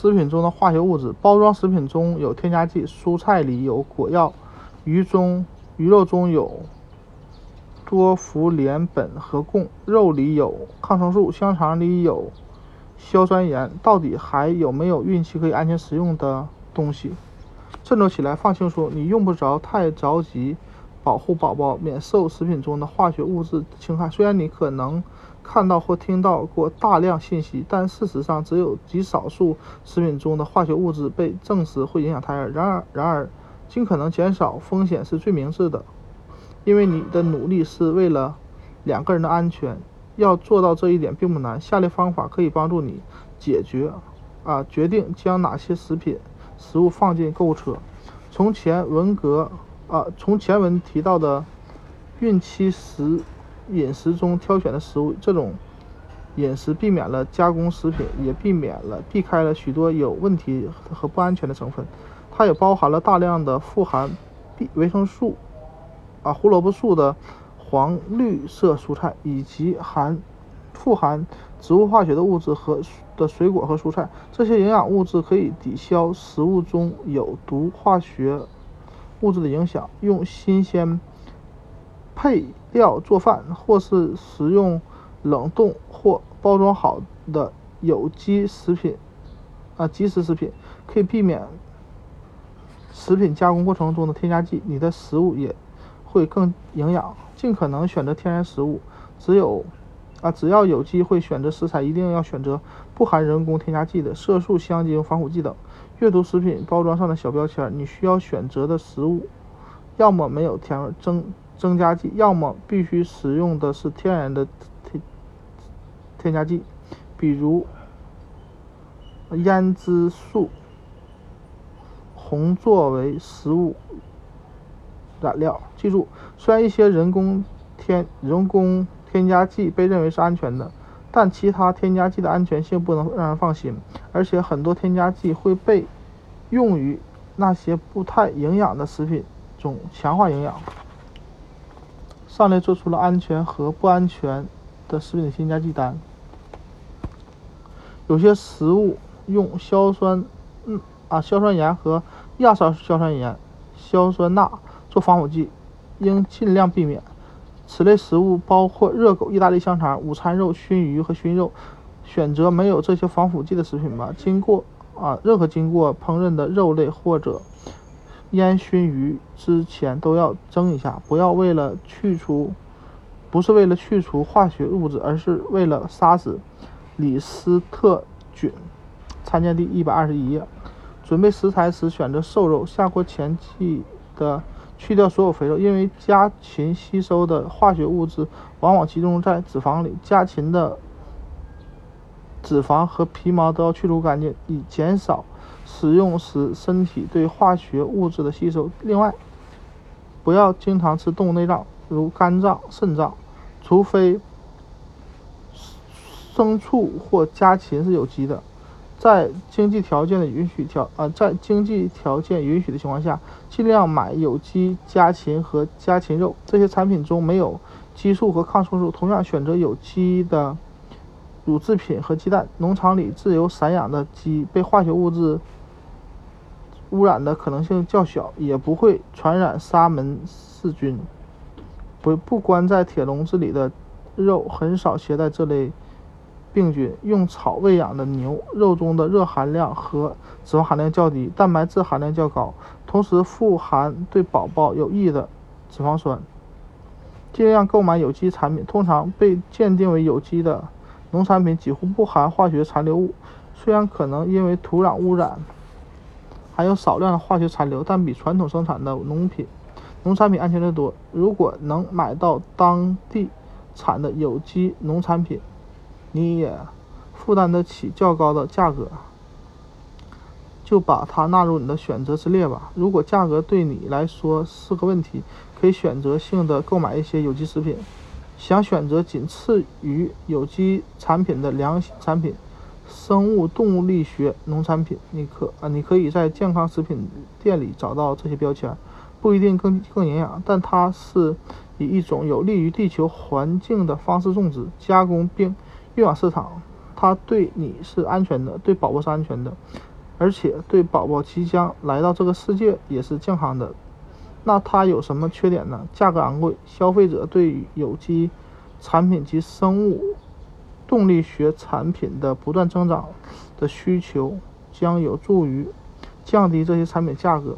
食品中的化学物质，包装食品中有添加剂，蔬菜里有果药，鱼中鱼肉中有多氟联苯和汞，肉里有抗生素，香肠里有硝酸盐。到底还有没有孕期可以安全食用的东西？振作起来，放轻松，你用不着太着急，保护宝宝免受食品中的化学物质侵害。虽然你可能。看到或听到过大量信息，但事实上只有极少数食品中的化学物质被证实会影响胎儿。然而，然而，尽可能减少风险是最明智的，因为你的努力是为了两个人的安全。要做到这一点并不难。下列方法可以帮助你解决啊，决定将哪些食品食物放进购物车。从前文革啊，从前文提到的孕期时。饮食中挑选的食物，这种饮食避免了加工食品，也避免了避开了许多有问题和不安全的成分。它也包含了大量的富含 B 维生素啊胡萝卜素的黄绿色蔬菜，以及含富含植物化学的物质和的水果和蔬菜。这些营养物质可以抵消食物中有毒化学物质的影响。用新鲜。配料做饭，或是食用冷冻或包装好的有机食品，啊，即食食品可以避免食品加工过程中的添加剂，你的食物也会更营养。尽可能选择天然食物，只有啊，只要有机会选择食材，一定要选择不含人工添加剂的，色素、香精、防腐剂等。阅读食品包装上的小标签，你需要选择的食物，要么没有甜增。增加剂，要么必须使用的是天然的添添加剂，比如胭脂素红作为食物染料。记住，虽然一些人工添人工添加剂被认为是安全的，但其他添加剂的安全性不能让人放心，而且很多添加剂会被用于那些不太营养的食品中强化营养。上列做出了安全和不安全的食品添加剂单。有些食物用硝酸嗯啊硝酸盐和亚硝硝酸盐、硝酸钠做防腐剂，应尽量避免。此类食物包括热狗、意大利香肠、午餐肉、熏鱼和熏肉。选择没有这些防腐剂的食品吧。经过啊任何经过烹饪的肉类或者。烟熏鱼之前都要蒸一下，不要为了去除，不是为了去除化学物质，而是为了杀死李斯特菌。参见第一百二十一页。准备食材时选择瘦肉，下锅前记得去掉所有肥肉，因为家禽吸收的化学物质往往集中在脂肪里，家禽的脂肪和皮毛都要去除干净，以减少。使用时身体对化学物质的吸收。另外，不要经常吃动物内脏，如肝脏、肾脏，除非牲畜或家禽是有机的。在经济条件的允许条呃，在经济条件允许的情况下，尽量买有机家禽和家禽肉。这些产品中没有激素和抗生素。同样，选择有机的乳制品和鸡蛋。农场里自由散养的鸡被化学物质。污染的可能性较小，也不会传染沙门氏菌。不不关在铁笼子里的肉很少携带这类病菌。用草喂养的牛肉中的热含量和脂肪含量较低，蛋白质含量较高，同时富含对宝宝有益的脂肪酸。尽量购买有机产品，通常被鉴定为有机的农产品几乎不含化学残留物，虽然可能因为土壤污染。含有少量的化学残留，但比传统生产的农品、农产品安全得多。如果能买到当地产的有机农产品，你也负担得起较高的价格，就把它纳入你的选择之列吧。如果价格对你来说是个问题，可以选择性的购买一些有机食品。想选择仅次于有机产品的良产品。生物动物力学农产品，你可啊，你可以在健康食品店里找到这些标签，不一定更更营养，但它是以一种有利于地球环境的方式种植、加工并运往市场，它对你是安全的，对宝宝是安全的。而且对宝宝即将来到这个世界也是健康的。那它有什么缺点呢？价格昂贵，消费者对有机产品及生物动力学产品的不断增长的需求将有助于降低这些产品价格。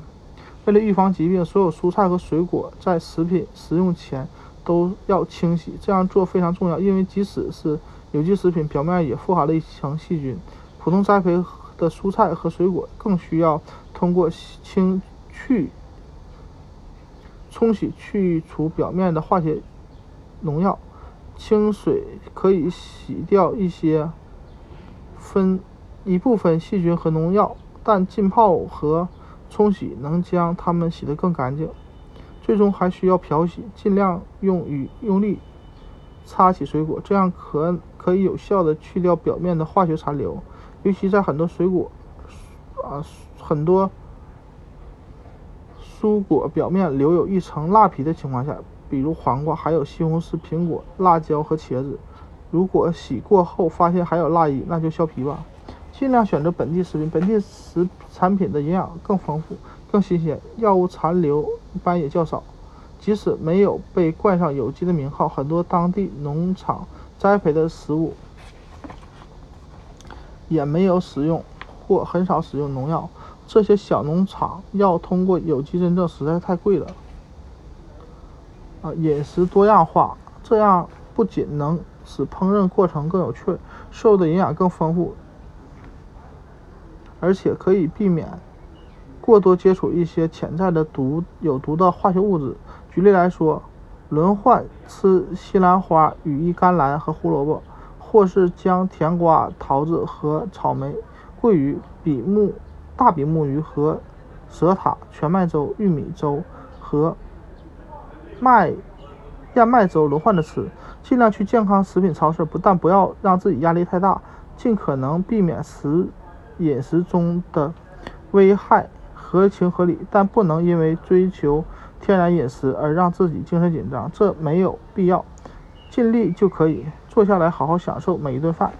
为了预防疾病，所有蔬菜和水果在食品食用前都要清洗。这样做非常重要，因为即使是有机食品，表面也富含了一层细菌。普通栽培的蔬菜和水果更需要通过清去。冲洗去除表面的化学农药，清水可以洗掉一些分一部分细菌和农药，但浸泡和冲洗能将它们洗得更干净。最终还需要漂洗，尽量用与用力擦洗水果，这样可可以有效的去掉表面的化学残留，尤其在很多水果啊很多。蔬果表面留有一层蜡皮的情况下，比如黄瓜，还有西红柿、苹果、辣椒和茄子，如果洗过后发现还有蜡衣，那就削皮吧。尽量选择本地食品，本地食产品的营养更丰富、更新鲜，药物残留一般也较少。即使没有被冠上有机的名号，很多当地农场栽培的食物也没有使用或很少使用农药。这些小农场要通过有机认证实在太贵了。啊，饮食多样化，这样不仅能使烹饪过程更有趣，摄入的营养更丰富，而且可以避免过多接触一些潜在的毒有毒的化学物质。举例来说，轮换吃西兰花、羽衣甘蓝和胡萝卜，或是将甜瓜、桃子和草莓、桂鱼、比目。大比目鱼和蛇塔、全麦粥、玉米粥和麦燕麦粥轮换着吃，尽量去健康食品超市，不但不要让自己压力太大，尽可能避免食饮食中的危害，合情合理，但不能因为追求天然饮食而让自己精神紧张，这没有必要，尽力就可以，坐下来好好享受每一顿饭。